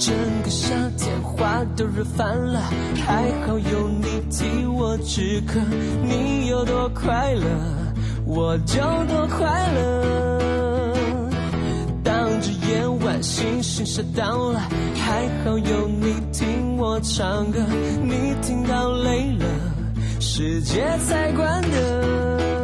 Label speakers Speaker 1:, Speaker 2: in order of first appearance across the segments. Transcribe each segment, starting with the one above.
Speaker 1: 整个夏天花都热翻了，还好有你替我止渴。你有多快乐，我就多快乐。当这夜晚星星下到了，还好有你听我唱歌。你听到累了，世界才关灯。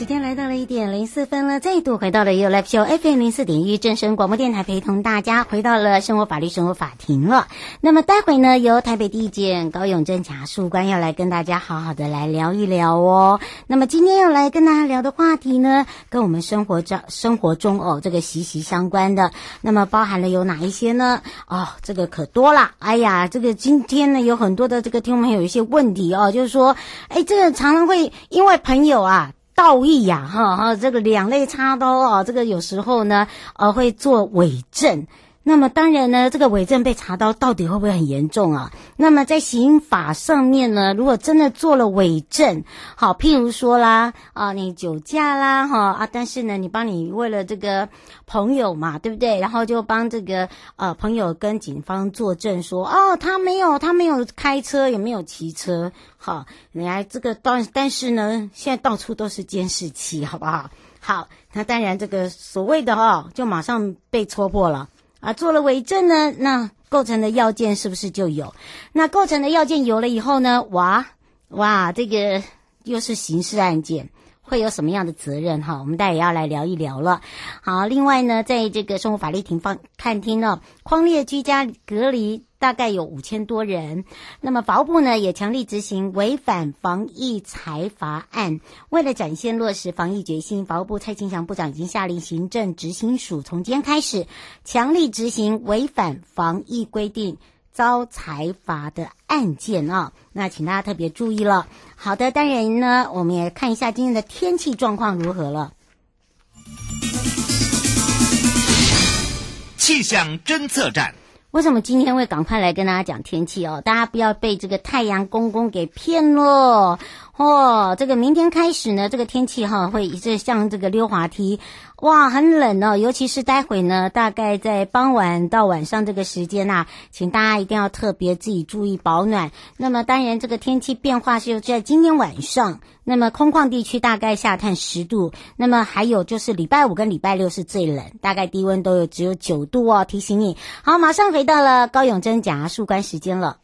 Speaker 2: 时间来到了一点零四分了，再度回到了 You Live Show FM 零四点一正声广播电台，陪同大家回到了生活法律生活法庭了。那么待会呢，由台北地检高永珍检察官要来跟大家好好的来聊一聊哦。那么今天要来跟大家聊的话题呢，跟我们生活中生活中哦这个息息相关的。那么包含了有哪一些呢？哦，这个可多了。哎呀，这个今天呢有很多的这个听众朋友有一些问题哦，就是说，哎，这个常常会因为朋友啊。道义呀，哈哈，这个两肋插刀啊，这个有时候呢，呃，会做伪证。那么当然呢，这个伪证被查到，到底会不会很严重啊？那么在刑法上面呢，如果真的做了伪证，好，譬如说啦，啊，你酒驾啦，哈啊，但是呢，你帮你为了这个朋友嘛，对不对？然后就帮这个呃朋友跟警方作证说，哦，他没有，他没有开车，也没有骑车，好，你来这个但但是呢，现在到处都是监视器，好不好？好，那当然这个所谓的哈，就马上被戳破了。啊，做了伪证呢，那构成的要件是不是就有？那构成的要件有了以后呢，哇哇，这个又是刑事案件，会有什么样的责任？哈，我们大家也要来聊一聊了。好，另外呢，在这个生活法律庭方看厅呢，匡列居家隔离。大概有五千多人。那么法务部呢也强力执行违反防疫裁罚案。为了展现落实防疫决心，法务部蔡清祥部长已经下令行政执行署从今天开始强力执行违反防疫规定遭财阀的案件啊。那请大家特别注意了。好的，当然呢，我们也看一下今天的天气状况如何了。
Speaker 3: 气象侦测站。
Speaker 2: 为什么今天会赶快来跟大家讲天气哦？大家不要被这个太阳公公给骗了哦！这个明天开始呢，这个天气哈会一直像这个溜滑梯，哇，很冷哦！尤其是待会呢，大概在傍晚到晚上这个时间呐、啊，请大家一定要特别自己注意保暖。那么当然，这个天气变化是在今天晚上。那么空旷地区大概下探十度，那么还有就是礼拜五跟礼拜六是最冷，大概低温都有只有九度哦。提醒你，好，马上回到了高永珍检察事务官时间了。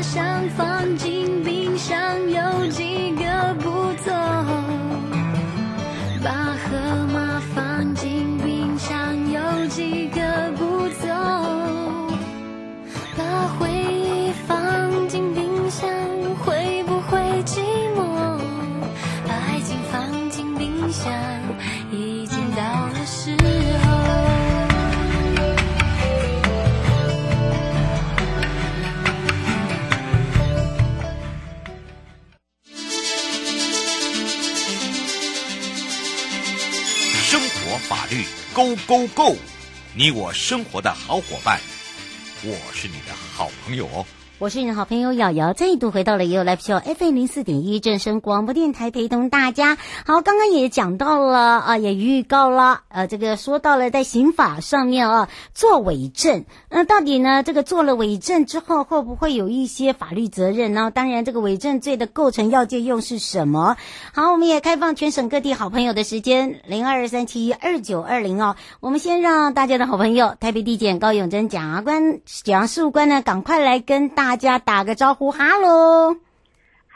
Speaker 4: 想放进冰箱。法律
Speaker 3: Go Go Go！你我生活的好伙伴，我是你的好朋友哦。
Speaker 2: 我是你的好朋友瑶瑶，再度回到了 ufo FM 零四点一正声广播电台，陪同大家。好，刚刚也讲到了啊，也预告了，呃，这个说到了在刑法上面啊，做伪证，那到底呢，这个做了伪证之后，会不会有一些法律责任呢？当然，这个伪证罪的构成要件又是什么？好，我们也开放全省各地好朋友的时间，零二三七二九二零哦。我们先让大家的好朋友台北地检高永珍检察官、检察事务官呢，赶快来跟。大家打个招呼，哈喽。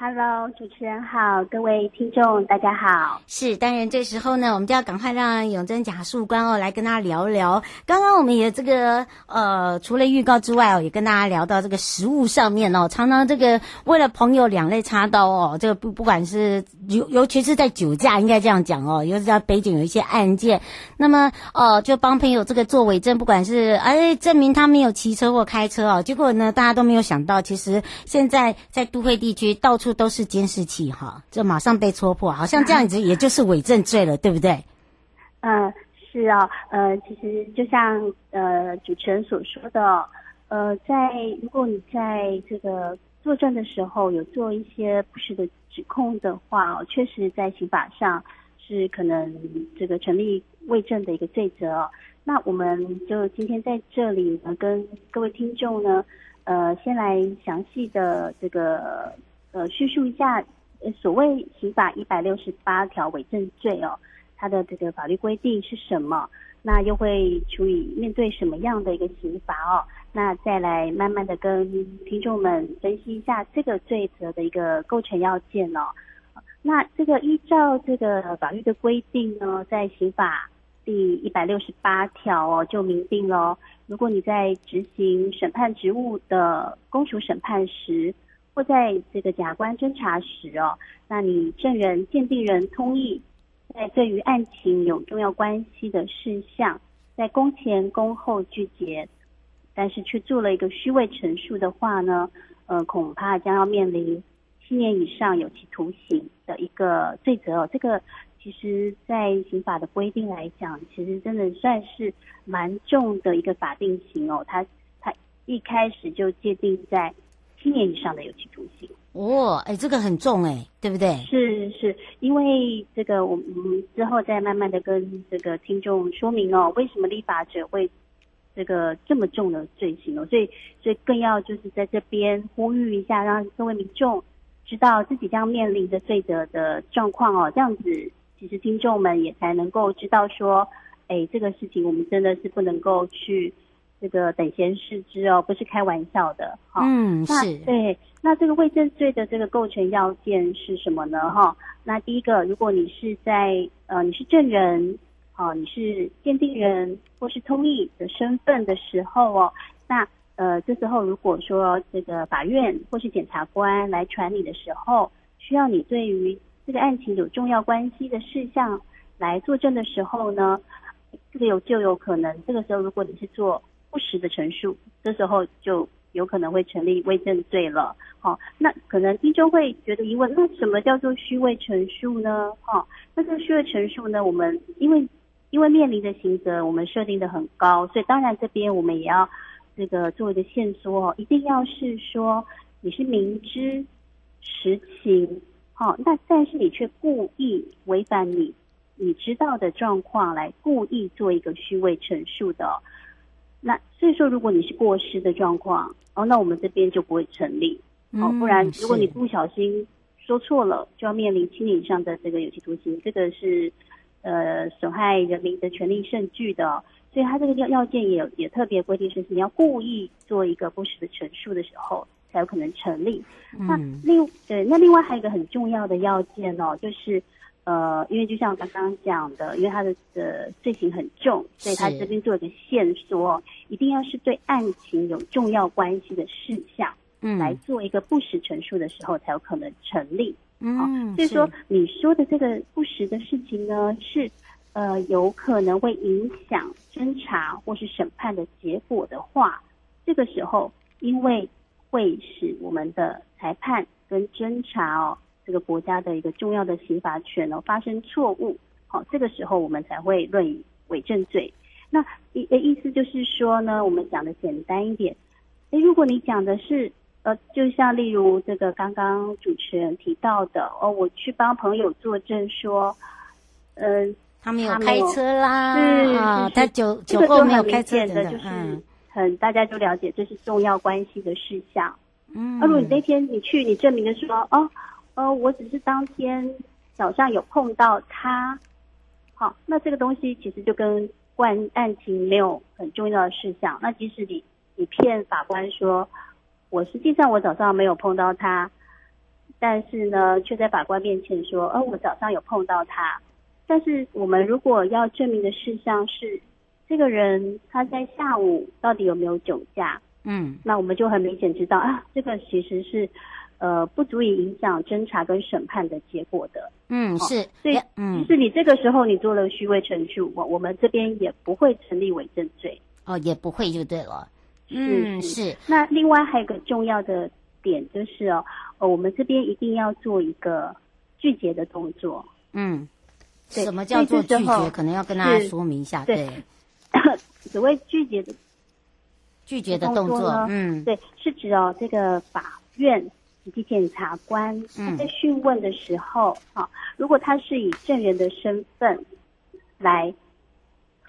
Speaker 5: Hello，主持人好，各位听众大家好。
Speaker 2: 是，当然这时候呢，我们就要赶快让永珍检察官哦来跟大家聊聊。刚刚我们也这个呃，除了预告之外哦，也跟大家聊到这个食物上面哦，常常这个为了朋友两肋插刀哦，这个不不管是尤尤其是在酒驾，应该这样讲哦，尤其是在北警有一些案件，那么哦、呃，就帮朋友这个做伪证，不管是哎证明他没有骑车或开车哦，结果呢，大家都没有想到，其实现在在都会地区到处。都是监视器哈，这马上被戳破，好像这样子 也就是伪证罪了，对不对？
Speaker 5: 嗯，是啊，呃，其实就像呃主持人所说的，呃，在如果你在这个作证的时候有做一些不实的指控的话，确实在刑法上是可能这个成立伪证的一个罪责。那我们就今天在这里呢，跟各位听众呢，呃，先来详细的这个。呃，叙述一下，呃，所谓刑法一百六十八条伪证罪哦，它的这个法律规定是什么？那又会处以面对什么样的一个刑罚哦？那再来慢慢的跟听众们分析一下这个罪责的一个构成要件哦。那这个依照这个法律的规定呢，在刑法第一百六十八条哦，就明定了，如果你在执行审判职务的公署审判时，或在这个假官侦查时哦，那你证人、鉴定人通意，在对于案情有重要关系的事项，在公前公后拒绝，但是却做了一个虚伪陈述的话呢，呃，恐怕将要面临七年以上有期徒刑的一个罪责哦。这个其实，在刑法的规定来讲，其实真的算是蛮重的一个法定刑哦。它它一开始就界定在。七年以上的有期徒刑
Speaker 2: 哦，哎，这个很重哎，对不对？
Speaker 5: 是是，因为这个我们之后再慢慢的跟这个听众说明哦，为什么立法者会这个这么重的罪行哦，所以所以更要就是在这边呼吁一下，让各位民众知道自己将面临的罪责的状况哦，这样子其实听众们也才能够知道说，哎，这个事情我们真的是不能够去。这个等闲视之哦，不是开玩笑的哈。
Speaker 2: 嗯，
Speaker 5: 那
Speaker 2: 是。
Speaker 5: 对，那这个伪证罪的这个构成要件是什么呢？哈，那第一个，如果你是在呃你是证人，哦，你是鉴定人或是通译的身份的时候哦，那呃这时候如果说这个法院或是检察官来传你的时候，需要你对于这个案情有重要关系的事项来作证的时候呢，这个有就有可能，这个时候如果你是做不实的陈述，这时候就有可能会成立伪证罪了。好，那可能听众会觉得疑问，那什么叫做虚伪陈述呢？哈，那这个虚伪陈述呢，我们因为因为面临的刑责，我们设定的很高，所以当然这边我们也要这个做一个限缩，一定要是说你是明知实情，好，那但是你却故意违反你你知道的状况来故意做一个虚伪陈述的。那所以说，如果你是过失的状况，哦，那我们这边就不会成立，哦，不然如果你不小心说错了，就要面临七年以上的这个有期徒刑，这个是呃损害人民的权利甚巨的，哦，所以他这个要要件也也特别规定是，是你要故意做一个不实的陈述的时候，才有可能成立。嗯、那另对，那另外还有一个很重要的要件哦，就是。呃，因为就像我刚刚讲的，因为他的的罪行很重，所以他这边做一个限缩，一定要是对案情有重要关系的事项，嗯，来做一个不实陈述的时候，才有可能成立。嗯，哦、所以说你说的这个不实的事情呢，是呃有可能会影响侦查或是审判的结果的话，这个时候因为会使我们的裁判跟侦查哦。这个国家的一个重要的刑罚权哦，发生错误，好，这个时候我们才会论以伪证罪。那意意思就是说呢，我们讲的简单一点。诶，如果你讲的是呃，就像例如这个刚刚主持人提到的哦，我去帮朋友作证说，呃，
Speaker 2: 他没有开车啦，
Speaker 5: 是
Speaker 2: 啊，他酒酒
Speaker 5: 这个
Speaker 2: 后没有开车
Speaker 5: 的，就是很大家就了解这是重要关系的事项。
Speaker 2: 嗯，
Speaker 5: 而如果你那天你去，你证明的说，哦，哦，我只是当天早上有碰到他，好，那这个东西其实就跟关案情没有很重要的事项。那即使你你骗法官说，我实际上我早上没有碰到他，但是呢，却在法官面前说，哦，我早上有碰到他。但是我们如果要证明的事项是，这个人他在下午到底有没有酒驾？
Speaker 2: 嗯，
Speaker 5: 那我们就很明显知道啊，这个其实是，呃，不足以影响侦查跟审判的结果的。
Speaker 2: 嗯，是，
Speaker 5: 所以，
Speaker 2: 嗯，
Speaker 5: 就是你这个时候你做了虚伪陈述，我我们这边也不会成立伪证罪。
Speaker 2: 哦，也不会就对了。
Speaker 5: 是
Speaker 2: 嗯，
Speaker 5: 是。
Speaker 2: 是。
Speaker 5: 那另外还有一个重要的点就是哦，呃，我们这边一定要做一个拒绝的动作。
Speaker 2: 嗯，
Speaker 5: 对
Speaker 2: 什么叫做拒绝？可能要跟大家说明一下。
Speaker 5: 对
Speaker 2: 对，
Speaker 5: 所谓拒绝的。
Speaker 2: 拒绝的动作，嗯，
Speaker 5: 对，是指哦，这个法院以及检察官他在讯问的时候，哈、嗯，如果他是以证人的身份来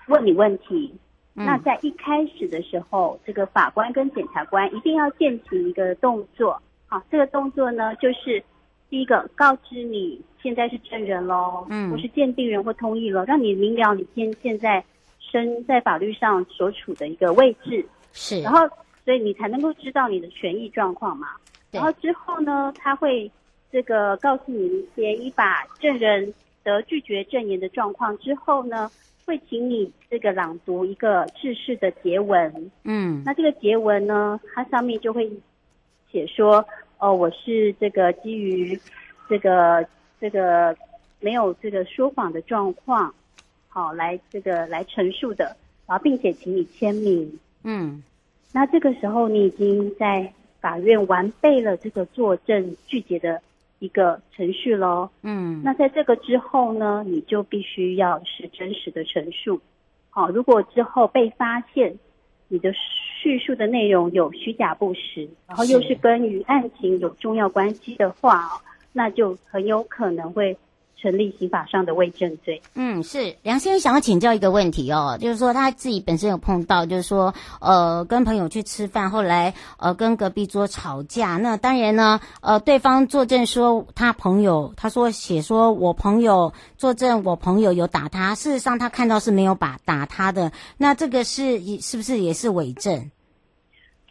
Speaker 5: 问你问题，嗯、那在一开始的时候，这个法官跟检察官一定要进行一个动作，啊，这个动作呢，就是第一个告知你现在是证人喽，嗯，不是鉴定人或通译了，让你明了你现现在身在法律上所处的一个位置。
Speaker 2: 是，
Speaker 5: 然后所以你才能够知道你的权益状况嘛。然后之后呢，他会这个告诉你一些依法证人得拒绝证言的状况之后呢，会请你这个朗读一个制式的结文。嗯，那这个结文呢，它上面就会写说，哦，我是这个基于这个这个没有这个说谎的状况，好来这个来陈述的，然后并且请你签名。嗯，那这个时候你已经在法院完备了这个作证拒绝的一个程序喽。嗯，那在这个之后呢，你就必须要是真实的陈述。好，如果之后被发现你的叙述的内容有虚假不实，然后又是跟与案情有重要关系的话，那就很有可能会。成立刑法上的伪证罪。
Speaker 2: 嗯，是梁先生想要请教一个问题哦，就是说他自己本身有碰到，就是说呃跟朋友去吃饭，后来呃跟隔壁桌吵架，那当然呢呃对方作证说他朋友，他说写说我朋友作证我朋友有打他，事实上他看到是没有把打他的，那这个是是不是也是伪证？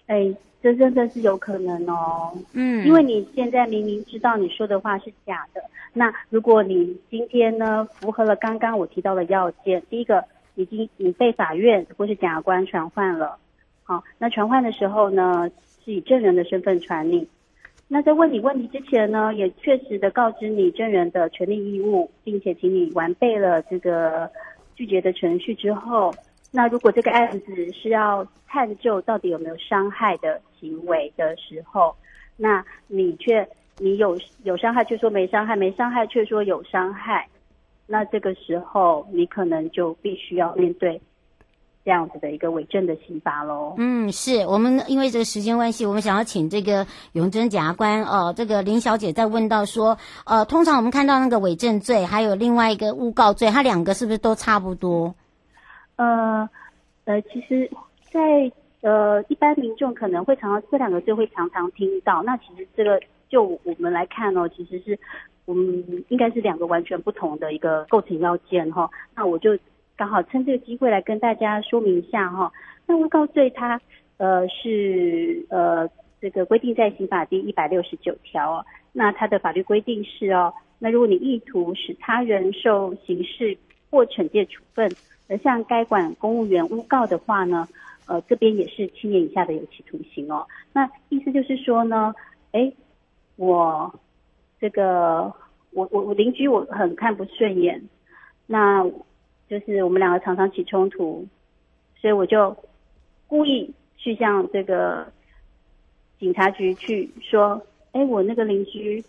Speaker 5: 哎。这真的是有可能哦，嗯，因为你现在明明知道你说的话是假的，那如果你今天呢符合了刚刚我提到的要件，第一个，已经你被法院或是检察官传唤了，好，那传唤的时候呢是以证人的身份传你，那在问你问题之前呢，也确实的告知你证人的权利义务，并且请你完备了这个拒绝的程序之后。那如果这个案子是要探究到底有没有伤害的行为的时候，那你却你有有伤害却说没伤害，没伤害却说有伤害，那这个时候你可能就必须要面对这样子的一个伪证的刑罚喽。
Speaker 2: 嗯，是我们因为这个时间关系，我们想要请这个永贞检察官哦、呃，这个林小姐再问到说，呃，通常我们看到那个伪证罪，还有另外一个诬告罪，它两个是不是都差不多？
Speaker 5: 呃呃，其实在，呃一般民众可能会常常这两个字会常常听到。那其实这个就我们来看哦，其实是我们应该是两个完全不同的一个构成要件哈、哦。那我就刚好趁这个机会来跟大家说明一下哈、哦。那诬告罪它呃是呃这个规定在刑法第一百六十九条哦。那它的法律规定是哦，那如果你意图使他人受刑事或惩戒处分。而像该管公务员诬告的话呢，呃，这边也是七年以下的有期徒刑哦。那意思就是说呢，哎，我这个我我我邻居我很看不顺眼，那就是我们两个常常起冲突，所以我就故意去向这个警察局去说，哎，我那个邻居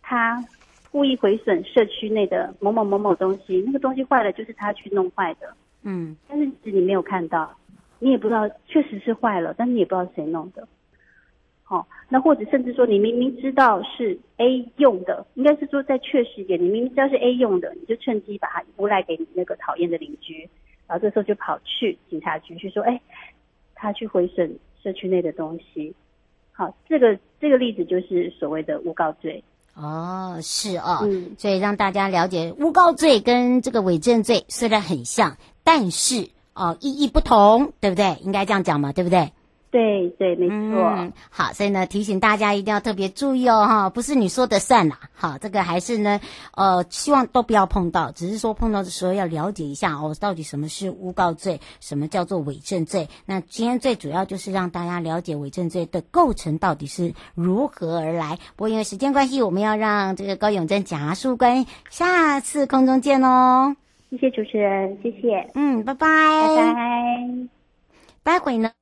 Speaker 5: 他。故意毁损社区内的某某某某东西，那个东西坏了就是他去弄坏的。
Speaker 2: 嗯，
Speaker 5: 但是你没有看到，你也不知道确实是坏了，但你也不知道谁弄的。好、哦，那或者甚至说你明明知道是 A 用的，应该是说再确实一点，你明明知道是 A 用的，你就趁机把它诬赖给你那个讨厌的邻居，然后这时候就跑去警察局去说，哎，他去毁损社区内的东西。好，这个这个例子就是所谓的诬告罪。
Speaker 2: 哦，是哦，
Speaker 5: 嗯，
Speaker 2: 所以让大家了解诬告罪跟这个伪证罪虽然很像，但是哦意义不同，对不对？应该这样讲嘛，对不对？
Speaker 5: 对对，没错。
Speaker 2: 嗯，好，所以呢，提醒大家一定要特别注意哦，哈，不是你说的算啦。好，这个还是呢，呃，希望都不要碰到，只是说碰到的时候要了解一下哦，到底什么是诬告罪，什么叫做伪证罪。那今天最主要就是让大家了解伪证罪的构成到底是如何而来。不过因为时间关系，我们要让这个高永珍检察事务官下次空中见哦。
Speaker 5: 谢谢主持人，谢谢，
Speaker 2: 嗯，拜拜，
Speaker 5: 拜拜。
Speaker 2: 待会呢。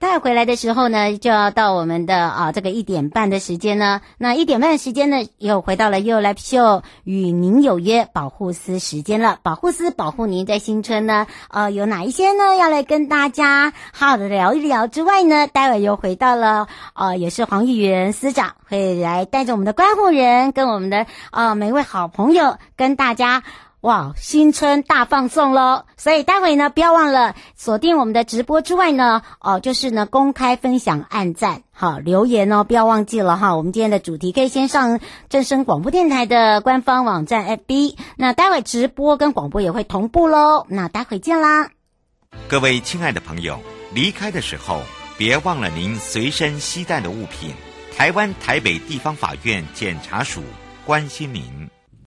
Speaker 2: 带回来的时候呢，就要到我们的啊这个一点半的时间呢。那一点半的时间呢，又回到了 You Live Show 与您有约保护司时间了。保护司保护您在新春呢，呃，有哪一些呢？要来跟大家好好的聊一聊之外呢，待会又回到了呃，也是黄玉元司长会来带着我们的关护人跟我们的呃每位好朋友跟大家。哇，新春大放送喽！所以待会呢，不要忘了锁定我们的直播之外呢，哦，就是呢，公开分享、按赞、好留言哦，不要忘记了哈。我们今天的主题可以先上正声广播电台的官方网站 FB，那待会直播跟广播也会同步喽。那待会见啦！
Speaker 3: 各位亲爱的朋友，离开的时候别忘了您随身携带的物品。台湾台北地方法院检察署关心您。